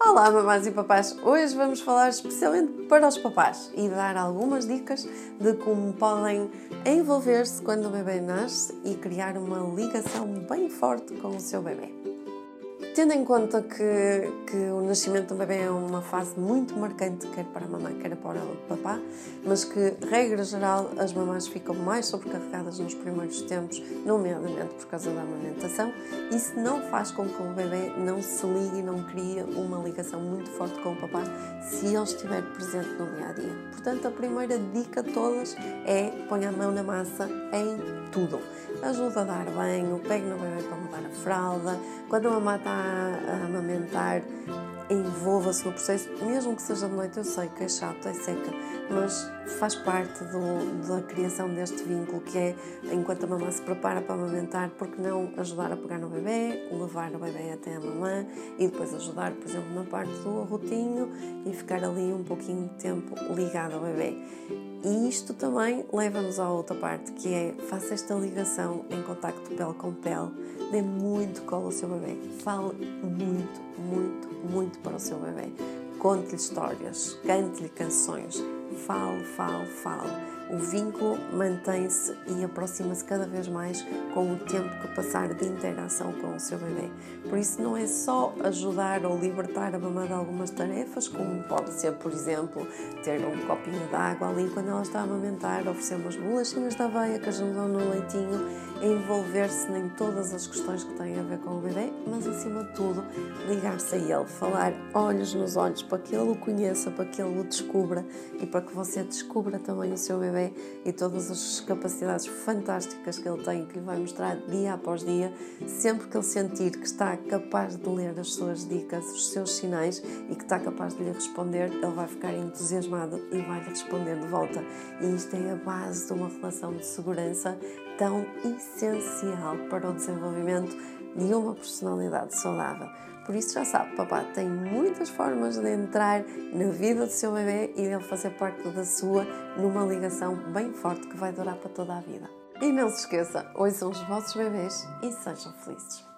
Olá, mamás e papás! Hoje vamos falar especialmente para os papás e dar algumas dicas de como podem envolver-se quando o bebê nasce e criar uma ligação bem forte com o seu bebê. Tendo em conta que, que o nascimento do bebê é uma fase muito marcante, quer para a mamãe, quer para o papá, mas que, regra geral, as mamães ficam mais sobrecarregadas nos primeiros tempos, nomeadamente por causa da amamentação, isso não faz com que o bebê não se ligue e não crie uma ligação muito forte com o papá se ele estiver presente no dia a dia. Portanto, a primeira dica de todas é põe a mão na massa em tudo. Ajuda a dar banho, pegue no bebê para mudar a fralda, quando a mamãe está a amamentar, envolva-se no processo, mesmo que seja de noite, eu sei que é chato, é seca, mas faz parte do, da criação deste vínculo que é enquanto a mamãe se prepara para amamentar, porque não ajudar a pegar no bebê, levar o bebê até a mamãe e depois ajudar, por exemplo, na parte do arrotinho e ficar ali um pouquinho de tempo ligado ao bebê. E isto também leva-nos à outra parte, que é faça esta ligação em contacto pele com pele, dê muito colo ao seu bebê, fale muito, muito para o seu bebê, conte-lhe histórias, cante-lhe canções, fale, fale, fale o vínculo mantém-se e aproxima-se cada vez mais com o tempo que passar de interação com o seu bebê. Por isso, não é só ajudar ou libertar a mamãe de algumas tarefas, como pode ser, por exemplo, ter um copinho de água ali quando ela está a amamentar, oferecer umas bolachinhas da aveia que ajudam no leitinho, envolver-se em todas as questões que têm a ver com o bebê, mas acima de tudo, ligar-se a ele, falar olhos nos olhos para que ele o conheça, para que ele o descubra e para que você descubra também o seu bebê bebê e todas as capacidades fantásticas que ele tem, que lhe vai mostrar dia após dia, sempre que ele sentir que está capaz de ler as suas dicas, os seus sinais e que está capaz de lhe responder, ele vai ficar entusiasmado e vai lhe responder de volta. E isto é a base de uma relação de segurança tão essencial para o desenvolvimento de uma personalidade saudável. Por isso já sabe, papá tem muitas formas de entrar na vida do seu bebê e ele fazer parte da sua numa ligação bem forte que vai durar para toda a vida. E não se esqueça, ouçam os vossos bebês e sejam felizes.